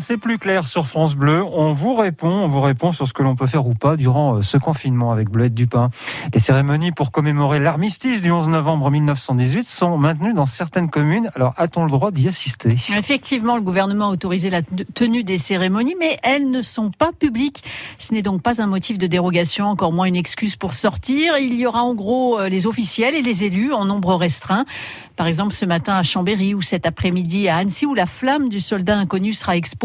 C'est plus clair sur France Bleu. On vous répond, on vous répond sur ce que l'on peut faire ou pas durant euh, ce confinement avec Bleuette Dupin. Les cérémonies pour commémorer l'armistice du 11 novembre 1918 sont maintenues dans certaines communes. Alors, a-t-on le droit d'y assister? Effectivement, le gouvernement a autorisé la tenue des cérémonies, mais elles ne sont pas publiques. Ce n'est donc pas un motif de dérogation, encore moins une excuse pour sortir. Il y aura en gros euh, les officiels et les élus en nombre restreint. Par exemple, ce matin à Chambéry ou cet après-midi à Annecy où la flamme du soldat inconnu sera exposée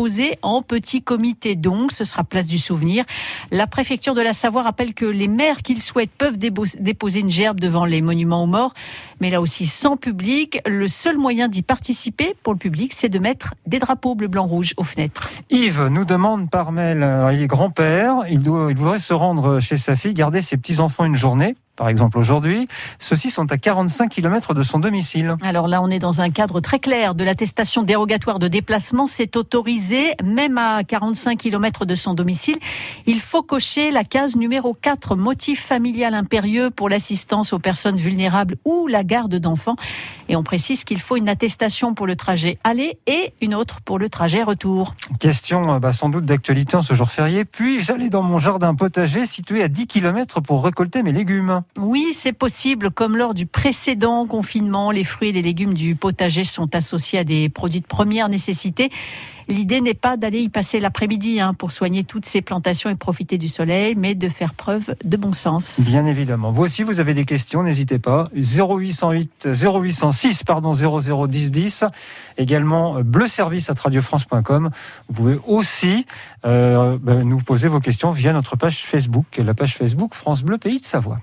en petit comité. Donc, ce sera place du souvenir. La préfecture de la Savoie rappelle que les maires qu'ils souhaitent peuvent déposer une gerbe devant les monuments aux morts, mais là aussi sans public. Le seul moyen d'y participer pour le public, c'est de mettre des drapeaux bleu, blanc, rouge aux fenêtres. Yves nous demande par mail, il est grand-père, il, il voudrait se rendre chez sa fille, garder ses petits-enfants une journée par exemple aujourd'hui. Ceux-ci sont à 45 km de son domicile. Alors là, on est dans un cadre très clair de l'attestation dérogatoire de déplacement. C'est autorisé, même à 45 km de son domicile. Il faut cocher la case numéro 4, motif familial impérieux pour l'assistance aux personnes vulnérables ou la garde d'enfants. Et on précise qu'il faut une attestation pour le trajet aller et une autre pour le trajet retour. Question euh, bah, sans doute d'actualité en ce jour férié. Puis j'allais dans mon jardin potager situé à 10 km pour récolter mes légumes? Oui, c'est possible. Comme lors du précédent confinement, les fruits et les légumes du potager sont associés à des produits de première nécessité. L'idée n'est pas d'aller y passer l'après-midi hein, pour soigner toutes ces plantations et profiter du soleil, mais de faire preuve de bon sens. Bien évidemment. Vous aussi, vous avez des questions, n'hésitez pas. 0808 0806 pardon 0010 10. Également euh, bleu service à radiofrance.com. Vous pouvez aussi euh, ben, nous poser vos questions via notre page Facebook, la page Facebook France Bleu Pays de Savoie.